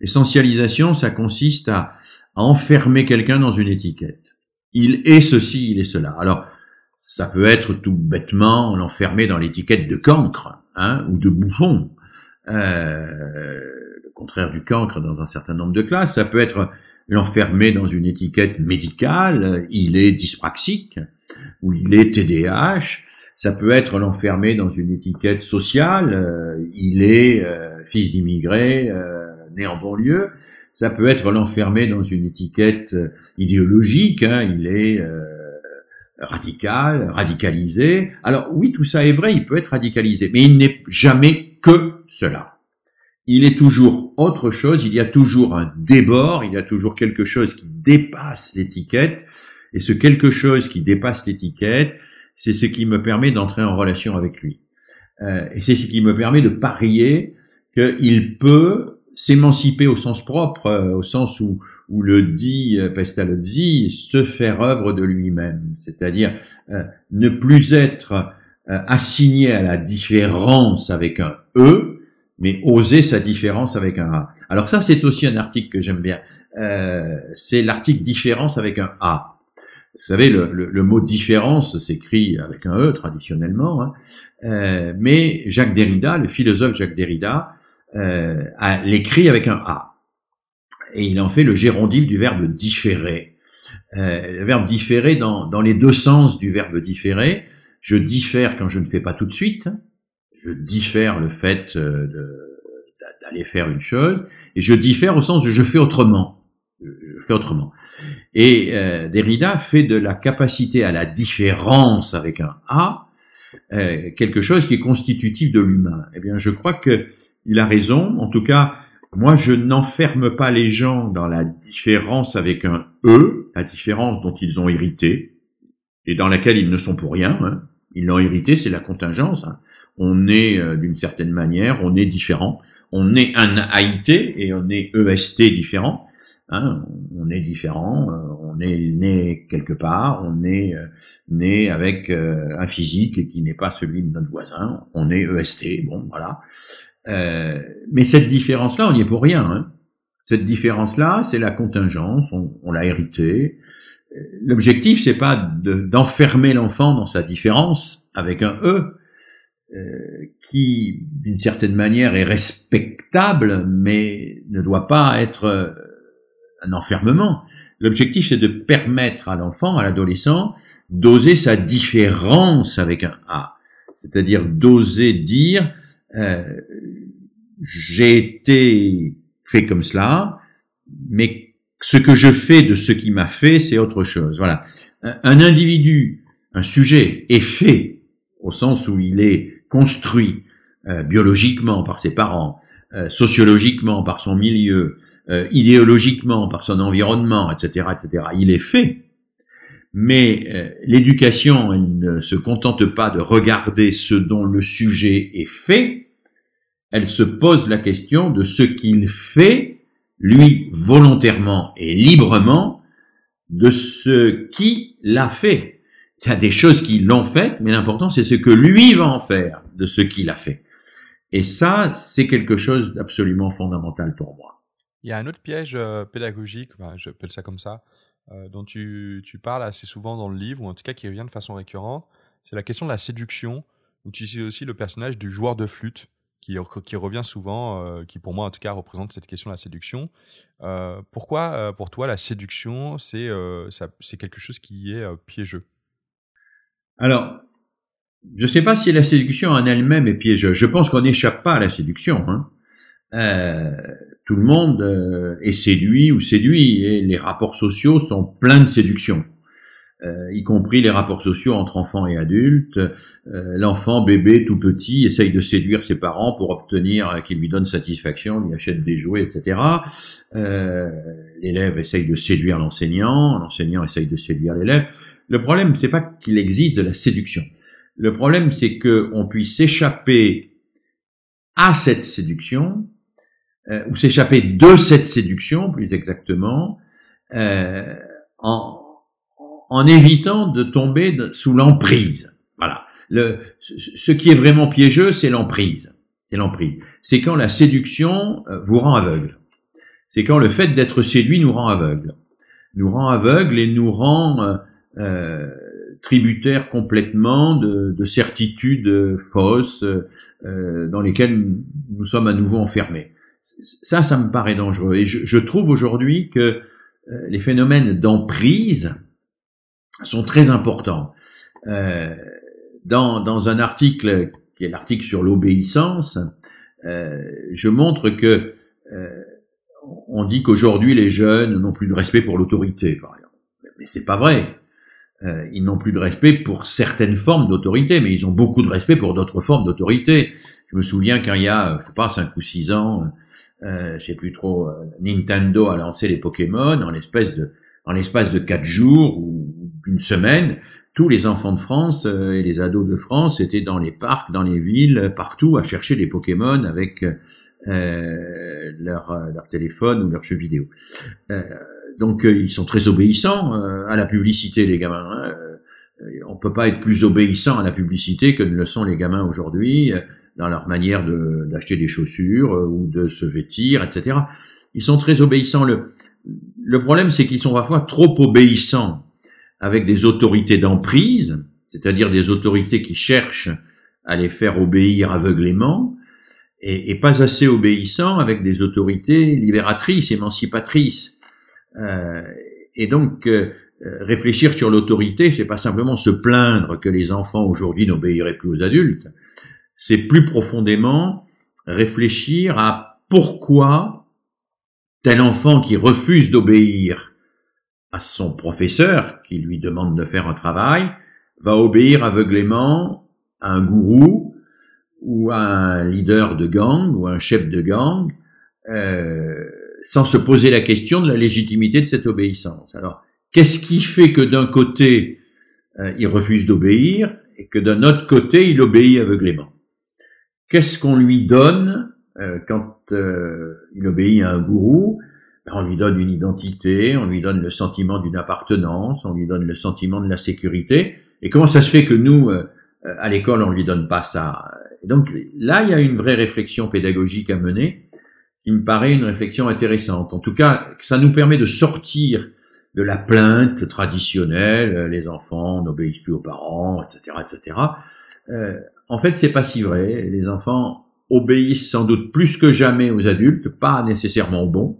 L'essentialisation, ça consiste à, enfermer quelqu'un dans une étiquette. Il est ceci, il est cela. Alors, ça peut être tout bêtement l'enfermer dans l'étiquette de cancre hein, ou de bouffon. Euh, le contraire du cancre dans un certain nombre de classes. Ça peut être l'enfermer dans une étiquette médicale. Il est dyspraxique ou il est TDAH. Ça peut être l'enfermer dans une étiquette sociale. Euh, il est euh, fils d'immigrés euh, né en banlieue. Ça peut être l'enfermer dans une étiquette euh, idéologique, hein, il est euh, radical, radicalisé. Alors oui, tout ça est vrai, il peut être radicalisé, mais il n'est jamais que cela. Il est toujours autre chose, il y a toujours un débord, il y a toujours quelque chose qui dépasse l'étiquette, et ce quelque chose qui dépasse l'étiquette, c'est ce qui me permet d'entrer en relation avec lui. Euh, et c'est ce qui me permet de parier qu'il peut s'émanciper au sens propre, euh, au sens où, où le dit euh, Pestalozzi, se faire œuvre de lui-même, c'est-à-dire euh, ne plus être assigné à la différence avec un E, mais oser sa différence avec un A. Alors ça, c'est aussi un article que j'aime bien. c'est l'article différence avec un A. Vous savez, le, le, mot différence s'écrit avec un E traditionnellement, hein. mais Jacques Derrida, le philosophe Jacques Derrida, euh, l'écrit avec un A. Et il en fait le gérondif du verbe différer. Euh, le verbe différer dans, dans les deux sens du verbe différer. Je diffère quand je ne fais pas tout de suite. Je diffère le fait euh, d'aller faire une chose. Et je diffère au sens de je fais autrement. Je fais autrement. Et euh, Derrida fait de la capacité à la différence avec un A euh, quelque chose qui est constitutif de l'humain. Eh bien, je crois que il a raison. En tout cas, moi, je n'enferme pas les gens dans la différence avec un E, la différence dont ils ont hérité, et dans laquelle ils ne sont pour rien. Hein. Ils l'ont hérité, c'est la contingence. Hein. On est, euh, d'une certaine manière, on est différent. On est un AIT et on est EST différent. Hein. on est différent, euh, on est né quelque part, on est euh, né avec un physique qui n'est pas celui de notre voisin, on est EST, bon voilà. Euh, mais cette différence-là, on n'y est pour rien. Hein. Cette différence-là, c'est la contingence, on, l'a hérité. L'objectif, c'est pas d'enfermer l'enfant dans sa différence avec un E, euh, qui, d'une certaine manière, est respectable, mais ne doit pas être euh, un enfermement. L'objectif, c'est de permettre à l'enfant, à l'adolescent, d'oser sa différence avec un A. C'est-à-dire d'oser dire, euh, j'ai été fait comme cela, mais ce que je fais de ce qui m'a fait, c'est autre chose. Voilà. Un individu, un sujet est fait au sens où il est construit euh, biologiquement par ses parents, euh, sociologiquement par son milieu, idéologiquement par son environnement, etc., etc. Il est fait. Mais l'éducation, elle ne se contente pas de regarder ce dont le sujet est fait, elle se pose la question de ce qu'il fait, lui, volontairement et librement, de ce qui l'a fait. Il y a des choses qui l'ont fait, mais l'important c'est ce que lui va en faire de ce qu'il a fait. Et ça, c'est quelque chose d'absolument fondamental pour moi. Il y a un autre piège euh, pédagogique, je appelle ça comme ça, euh, dont tu, tu, parles assez souvent dans le livre, ou en tout cas qui revient de façon récurrente, c'est la question de la séduction, où tu utilises aussi le personnage du joueur de flûte, qui, qui revient souvent, euh, qui pour moi en tout cas représente cette question de la séduction. Euh, pourquoi, euh, pour toi, la séduction, c'est c'est quelque chose qui est piégeux? Alors, je ne sais pas si la séduction en elle-même est piégeuse. Je pense qu'on n'échappe pas à la séduction. Hein. Tout le monde est séduit ou séduit, et les rapports sociaux sont pleins de séduction. Euh, y compris les rapports sociaux entre enfants et adultes. Euh, l'enfant, bébé, tout petit, essaye de séduire ses parents pour obtenir qu'ils lui donnent satisfaction, lui achètent des jouets, etc. Euh, l'élève essaye de séduire l'enseignant, l'enseignant essaye de séduire l'élève. Le problème, c'est pas qu'il existe de la séduction. Le problème, c'est qu'on puisse s'échapper à cette séduction, ou s'échapper de cette séduction, plus exactement, en, en évitant de tomber sous l'emprise. Voilà. Le, ce qui est vraiment piégeux, c'est l'emprise. C'est l'emprise. C'est quand la séduction euh, vous rend aveugle. C'est quand le fait d'être séduit nous rend aveugle. Nous rend aveugle et nous rend euh, euh tributaires complètement de, de certitudes fausses euh, dans lesquelles nous sommes à nouveau enfermés. Ça, ça me paraît dangereux. Et je, je trouve aujourd'hui que les phénomènes d'emprise, sont très importants. Euh, dans, dans un article qui est l'article sur l'obéissance, euh, je montre que euh, on dit qu'aujourd'hui les jeunes n'ont plus de respect pour l'autorité, par exemple. Mais c'est pas vrai. Euh, ils n'ont plus de respect pour certaines formes d'autorité, mais ils ont beaucoup de respect pour d'autres formes d'autorité. Je me souviens quand il y a, je sais pas, cinq ou six ans, euh, je sais plus trop, euh, Nintendo a lancé les Pokémon en de, en l'espace de quatre jours ou une semaine, tous les enfants de France euh, et les ados de France étaient dans les parcs, dans les villes, partout à chercher des Pokémon avec euh, leur, leur téléphone ou leur jeu vidéo. Euh, donc euh, ils sont très obéissants à la publicité, les gamins. Hein. On peut pas être plus obéissant à la publicité que ne le sont les gamins aujourd'hui dans leur manière d'acheter des chaussures ou de se vêtir, etc. Ils sont très obéissants. Le, le problème, c'est qu'ils sont parfois trop obéissants avec des autorités d'emprise, c'est-à-dire des autorités qui cherchent à les faire obéir aveuglément, et, pas assez obéissants avec des autorités libératrices, émancipatrices. Euh, et donc, euh, réfléchir sur l'autorité, c'est pas simplement se plaindre que les enfants aujourd'hui n'obéiraient plus aux adultes, c'est plus profondément réfléchir à pourquoi tel enfant qui refuse d'obéir à son professeur qui lui demande de faire un travail, va obéir aveuglément à un gourou ou à un leader de gang ou à un chef de gang, euh, sans se poser la question de la légitimité de cette obéissance. Alors, qu'est-ce qui fait que d'un côté, euh, il refuse d'obéir et que d'un autre côté, il obéit aveuglément? Qu'est-ce qu'on lui donne euh, quand il obéit à un gourou? On lui donne une identité, on lui donne le sentiment d'une appartenance, on lui donne le sentiment de la sécurité. Et comment ça se fait que nous, euh, à l'école, on lui donne pas ça? Donc là, il y a une vraie réflexion pédagogique à mener, qui me paraît une réflexion intéressante. En tout cas, ça nous permet de sortir de la plainte traditionnelle, euh, les enfants n'obéissent plus aux parents, etc., etc. Euh, en fait, c'est pas si vrai. Les enfants obéissent sans doute plus que jamais aux adultes, pas nécessairement aux bons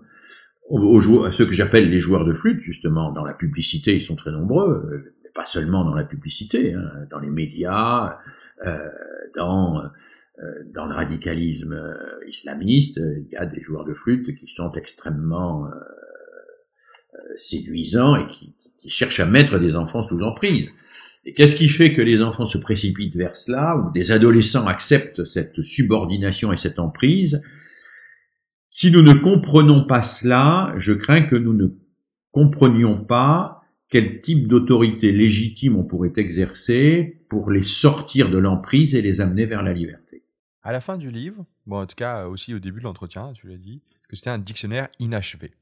aux, à ceux que j'appelle les joueurs de flûte, justement, dans la publicité, ils sont très nombreux, euh, mais pas seulement dans la publicité, hein, dans les médias, euh, dans, euh, dans le radicalisme euh, islamiste, il y a des joueurs de flûte qui sont extrêmement séduisants et qui, cherchent à mettre des enfants sous emprise. Et qu'est-ce qui fait que les enfants se précipitent vers cela, ou des adolescents acceptent cette subordination et cette emprise? Si nous ne comprenons pas cela, je crains que nous ne comprenions pas quel type d'autorité légitime on pourrait exercer pour les sortir de l'emprise et les amener vers la liberté. À la fin du livre, bon, en tout cas aussi au début de l'entretien, tu l'as dit, que c'était un dictionnaire inachevé.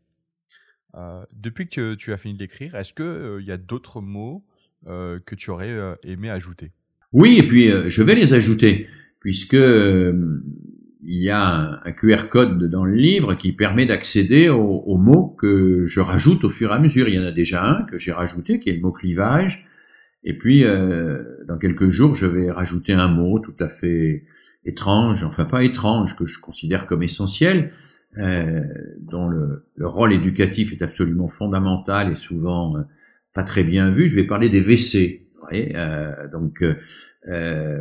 Euh, depuis que tu as fini d'écrire, est-ce qu'il euh, y a d'autres mots que tu aurais aimé ajouter? Oui, et puis je vais les ajouter, puisque il y a un, QR code dans le livre qui permet d'accéder aux, mots que je rajoute au fur et à mesure. Il y en a déjà un que j'ai rajouté, qui est le mot clivage. Et puis, euh, dans quelques jours, je vais rajouter un mot tout à fait étrange, enfin pas étrange, que je considère comme essentiel, euh, dont le, rôle éducatif est absolument fondamental et souvent euh, pas très bien vu. Je vais parler des WC. donc,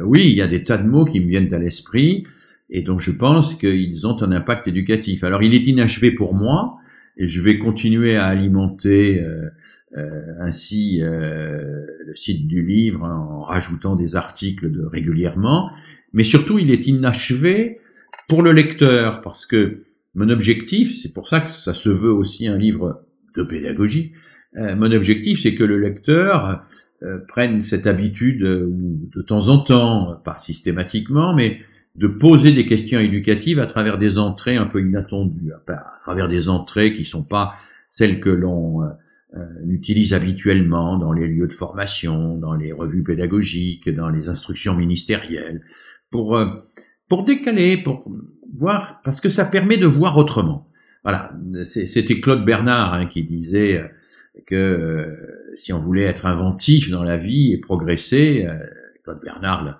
oui, il y a des tas de mots qui me viennent à l'esprit. Et donc je pense qu'ils ont un impact éducatif. Alors il est inachevé pour moi, et je vais continuer à alimenter euh, euh, ainsi euh, le site du livre en rajoutant des articles de, régulièrement, mais surtout il est inachevé pour le lecteur, parce que mon objectif, c'est pour ça que ça se veut aussi un livre de pédagogie, mon objectif c'est que le lecteur prenne cette habitude de temps en temps, pas systématiquement, mais de poser des questions éducatives à travers des entrées un peu inattendues, à travers des entrées qui sont pas celles que l'on euh, euh, utilise habituellement dans les lieux de formation, dans les revues pédagogiques, dans les instructions ministérielles, pour euh, pour décaler, pour voir, parce que ça permet de voir autrement. Voilà, c'était Claude Bernard hein, qui disait que si on voulait être inventif dans la vie et progresser, Claude Bernard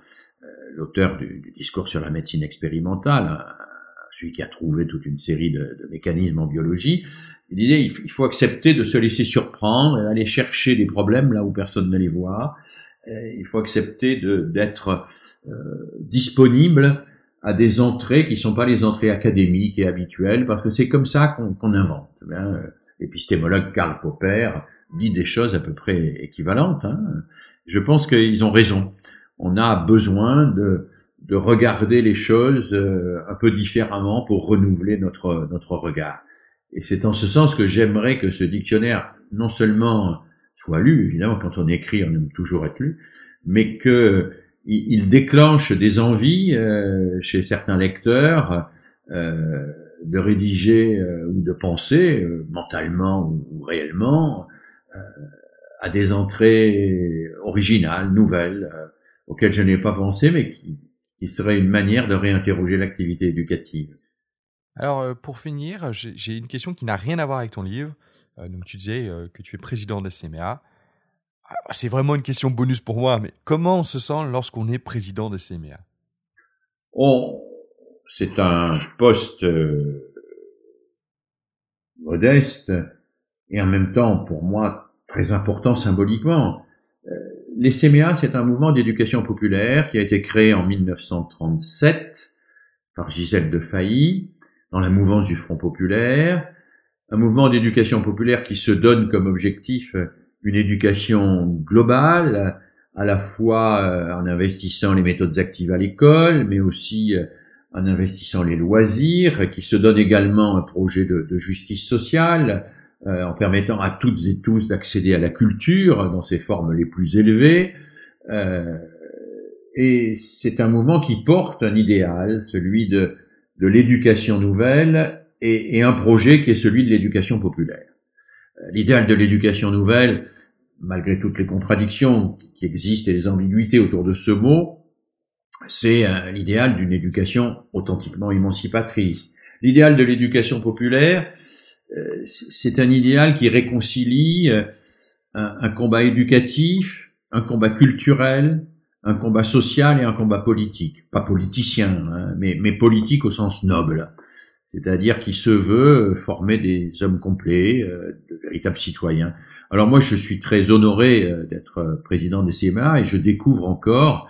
l'auteur du, discours sur la médecine expérimentale, celui qui a trouvé toute une série de, mécanismes en biologie, il disait il faut accepter de se laisser surprendre, d'aller chercher des problèmes là où personne ne les voit. Il faut accepter d'être euh, disponible à des entrées qui ne sont pas les entrées académiques et habituelles, parce que c'est comme ça qu'on invente. Hein. L'épistémologue Karl Popper dit des choses à peu près équivalentes. Hein. Je pense qu'ils ont raison on a besoin de, de regarder les choses euh, un peu différemment pour renouveler notre, notre regard. Et c'est en ce sens que j'aimerais que ce dictionnaire non seulement soit lu, évidemment quand on écrit on aime toujours être lu, mais que il déclenche des envies euh, chez certains lecteurs euh, de rédiger ou de penser mentalement ou, réellement à des entrées originales, nouvelles, auquel je n'ai pas pensé, mais qui, serait une manière de réinterroger l'activité éducative. Alors, euh, pour finir, j'ai une question qui n'a rien à voir avec ton livre. Euh, donc, tu disais euh, que tu es président de CMA. C'est vraiment une question bonus pour moi, mais comment on se sent lorsqu'on est président de CMA oh, C'est un poste modeste et en même temps, pour moi, très important symboliquement. Les CMA, c'est un mouvement d'éducation populaire qui a été créé en 1937 par Gisèle de Failly dans la mouvance du Front populaire, un mouvement d'éducation populaire qui se donne comme objectif une éducation globale, à la fois euh, en investissant les méthodes actives à l'école, mais aussi euh, en investissant les loisirs, qui se donne également un projet de, justice sociale, euh, en permettant à toutes et tous d'accéder à la culture dans ses formes les plus élevées. Euh, et c'est un mouvement qui porte un idéal, celui de, de l'éducation nouvelle, et, et, un projet qui est celui de l'éducation populaire. Euh, l'idéal de l'éducation nouvelle, malgré toutes les contradictions qui existent et les ambiguïtés autour de ce mot, c'est l'idéal d'une éducation authentiquement émancipatrice. L'idéal de l'éducation populaire, euh, c'est un idéal qui réconcilie euh, un, combat éducatif, un combat culturel, un combat social et un combat politique. Pas politicien, hein, mais, mais politique au sens noble. C'est-à-dire qui se veut former des hommes complets, euh, de véritables citoyens. Alors moi, je suis très honoré d'être président des CMA et je découvre encore,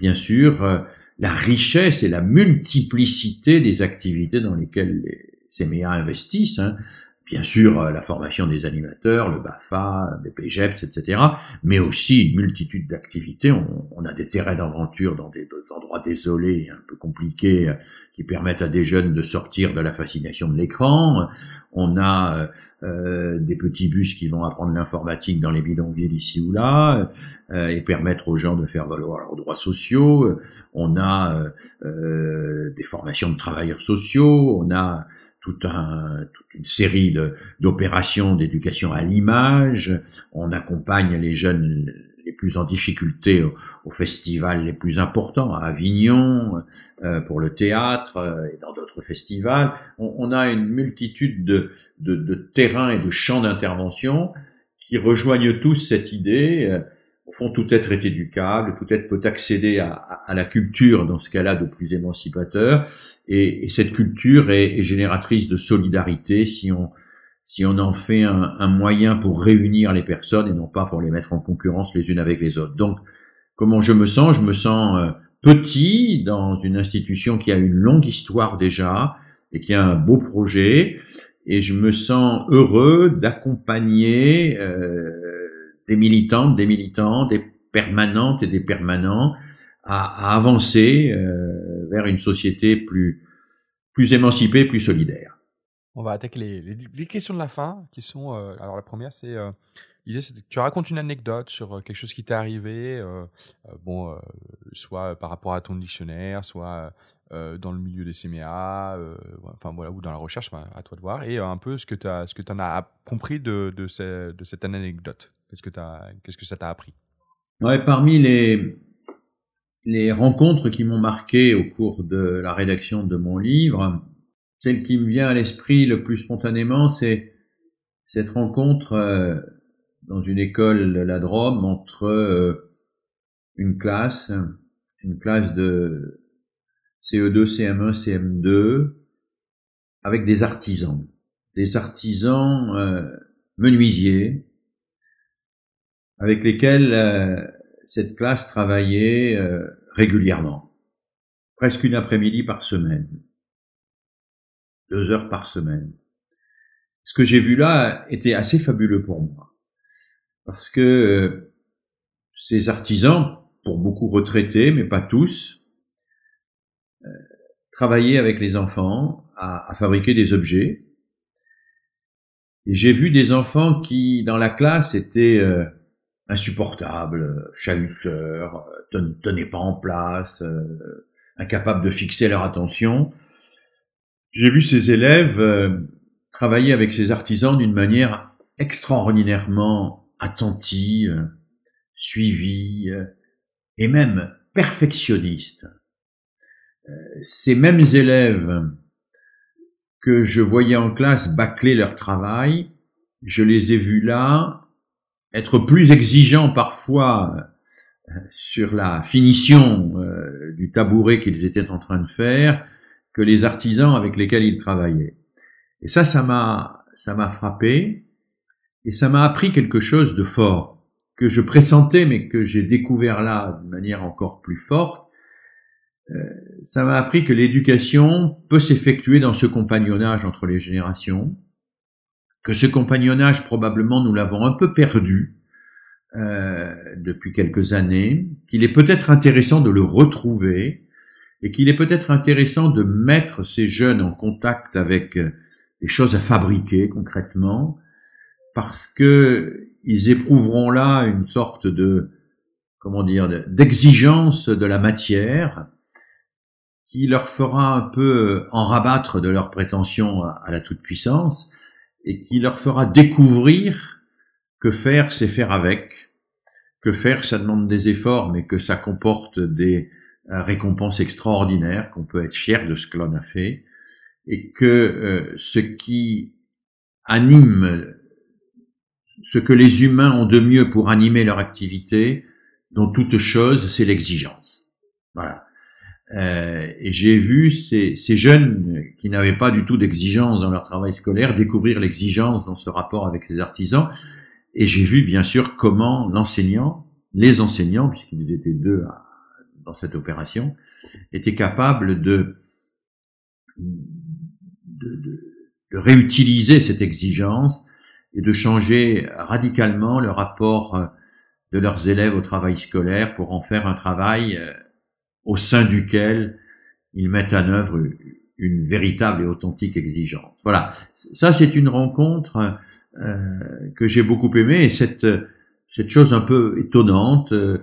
bien sûr, la richesse et la multiplicité des activités dans lesquelles les, CMA investissent, hein. Bien sûr euh, la formation des animateurs, le BAFA, BPGEPS, etc., mais aussi une multitude d'activités. On, a des terrains d'aventure dans des, endroits désolés, un peu compliqués, euh, qui permettent à des jeunes de sortir de la fascination de l'écran. On a euh, des petits bus qui vont apprendre l'informatique dans les bidonvilles ici ou là, et permettre aux gens de faire valoir leurs droits sociaux. On a des formations de travailleurs sociaux. On a toute une série d'opérations d'éducation à l'image. On accompagne les jeunes les plus en difficulté aux, festivals les plus importants, à Avignon, euh, pour le théâtre euh, et dans d'autres festivals. On, a une multitude de, de, de terrains et de champs d'intervention qui rejoignent tous cette idée. Euh, au fond, tout être est éducable, tout être peut accéder à, à, la culture dans ce cas-là de plus émancipateur, et, et cette culture est, est, génératrice de solidarité si on si on en fait un, un, moyen pour réunir les personnes et non pas pour les mettre en concurrence les unes avec les autres. Donc, comment je me sens? Je me sens euh, petit dans une institution qui a une longue histoire déjà et qui a un beau projet, et je me sens heureux d'accompagner euh, des militantes, des militants, des permanentes et des permanents à, avancer euh, vers une société plus plus émancipée, plus solidaire. On va attaquer les, questions de la fin, qui sont. Euh, alors la première, c'est euh, que tu racontes une anecdote sur euh, quelque chose qui t'est arrivé, bon, soit par rapport à ton dictionnaire, soit dans le milieu des CMA, enfin voilà, ou dans la recherche, à toi de voir, et un peu ce que tu en as compris de, de cette anecdote. Qu'est-ce que as, qu'est-ce que ça t'a appris? Ouais, parmi les les rencontres qui m'ont marqué au cours de la rédaction de mon livre, celle qui me vient à l'esprit le plus spontanément, c'est cette rencontre euh, dans une école de la Drôme entre euh, une classe, une classe de CE2, CM1, CM2, avec des artisans, des artisans euh, menuisiers, avec lesquels cette classe travaillait régulièrement, presque une après-midi par semaine deux heures par semaine. Ce que j'ai vu là était assez fabuleux pour moi, parce que euh, ces artisans, pour beaucoup retraités, mais pas tous, euh, travaillaient avec les enfants à, fabriquer des objets. Et j'ai vu des enfants qui, dans la classe, étaient euh, insupportables, chahuteurs, tenaient pas en place, incapables de fixer leur attention. J'ai vu ces élèves euh, travailler avec ces artisans d'une manière extraordinairement attentive, suivie euh, et même perfectionniste. Euh, ces mêmes élèves que je voyais en classe bâcler leur travail, je les ai vus là être plus exigeants parfois sur la finition du tabouret qu'ils étaient en train de faire, que les artisans avec lesquels il travaillait. Et ça, ça m'a, ça m'a frappé et ça m'a appris quelque chose de fort que je pressentais mais que j'ai découvert là de manière encore plus forte. Euh, ça m'a appris que l'éducation peut s'effectuer dans ce compagnonnage entre les générations, que ce compagnonnage probablement nous l'avons un peu perdu euh, depuis quelques années, qu'il est peut-être intéressant de le retrouver, et qu'il est peut-être intéressant de mettre ces jeunes en contact avec euh, des choses à fabriquer concrètement, parce que ils éprouveront là une sorte de, comment dire, d'exigence de la matière qui leur fera un peu en rabattre de leur prétention à la toute-puissance et qui leur fera découvrir que faire, c'est faire avec, que faire, ça demande des efforts, mais que ça comporte des, récompense extraordinaire, qu'on peut être fier de ce que l'on a fait, et que euh, ce qui anime, ce que les humains ont de mieux pour animer leur activité, dans toute chose, c'est l'exigence. Voilà. Euh, et j'ai vu ces, ces, jeunes qui n'avaient pas du tout d'exigence dans leur travail scolaire découvrir l'exigence dans ce rapport avec ces artisans. Et j'ai vu bien sûr comment l'enseignant, les enseignants, puisqu'ils étaient deux dans cette opération, étaient capables de, de, de, de réutiliser cette exigence et de changer radicalement le rapport euh, de leurs élèves au travail scolaire pour en faire un travail euh, au sein duquel ils mettent en œuvre une véritable et authentique exigence. Voilà, ça c'est une rencontre euh, que j'ai beaucoup aimée et cette cette chose un peu étonnante, euh,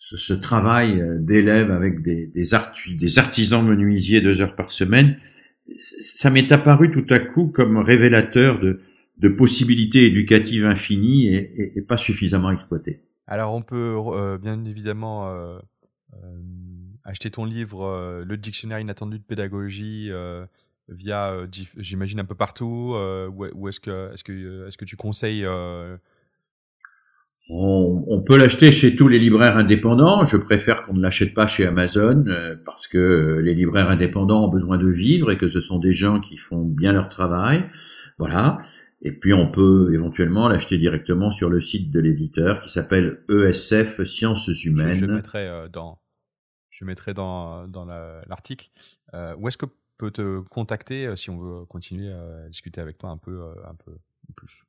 ce, travail d'élèves avec des, des, artisans menuisiers deux heures par semaine, ça m'est apparu tout à coup comme révélateur de, de possibilités éducatives infinies et, pas suffisamment exploitées. Alors on peut euh, bien évidemment acheter ton livre Le dictionnaire inattendu de pédagogie via, j'imagine un peu partout. ou, est-ce que est-ce que est-ce que tu conseilles on, peut l'acheter chez tous les libraires indépendants. Je préfère qu'on ne l'achète pas chez Amazon parce que les libraires indépendants ont besoin de vivre et que ce sont des gens qui font bien leur travail. Voilà. Et puis on peut éventuellement l'acheter directement sur le site de l'éditeur qui s'appelle ESF Sciences Humaines. Je, je mettrai euh, dans, je mettrai dans, dans l'article. Euh, où est-ce que peut te contacter euh, si on veut continuer à discuter avec toi un peu, un peu plus?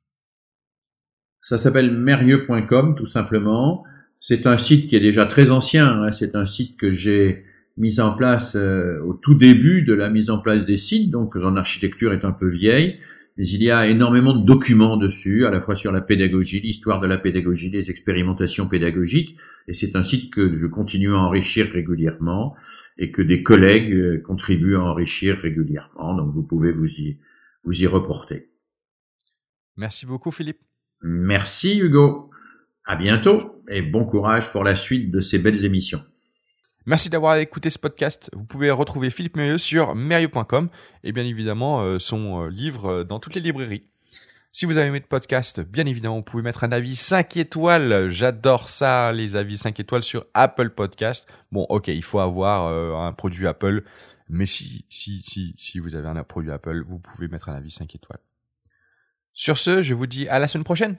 Ça s'appelle merieux.com tout simplement. C'est un site qui est déjà très ancien. Hein. C'est un site que j'ai mis en place au tout début de la mise en place des sites, donc son architecture est un peu vieille mais il y a énormément de documents dessus, à la fois sur la pédagogie, l'histoire de la pédagogie, les expérimentations pédagogiques, et c'est un site que je continue à enrichir régulièrement et que des collègues euh, contribuent à enrichir régulièrement, donc vous pouvez vous y, vous y reporter. Merci beaucoup Philippe. Merci Hugo. À bientôt et bon courage pour la suite de ces belles émissions. Merci d'avoir écouté ce podcast. Vous pouvez retrouver Philippe Mérieux sur mérieux.com et bien évidemment euh, son euh, livre euh, dans toutes les librairies. Si vous avez aimé le podcast, bien évidemment, vous pouvez mettre un avis 5 étoiles. J'adore ça, les avis 5 étoiles sur Apple Podcast. Bon, ok, il faut avoir un produit Apple, mais si, si, si, si vous avez un produit Apple, vous pouvez mettre un avis 5 étoiles. Sur ce, je vous dis à la semaine prochaine.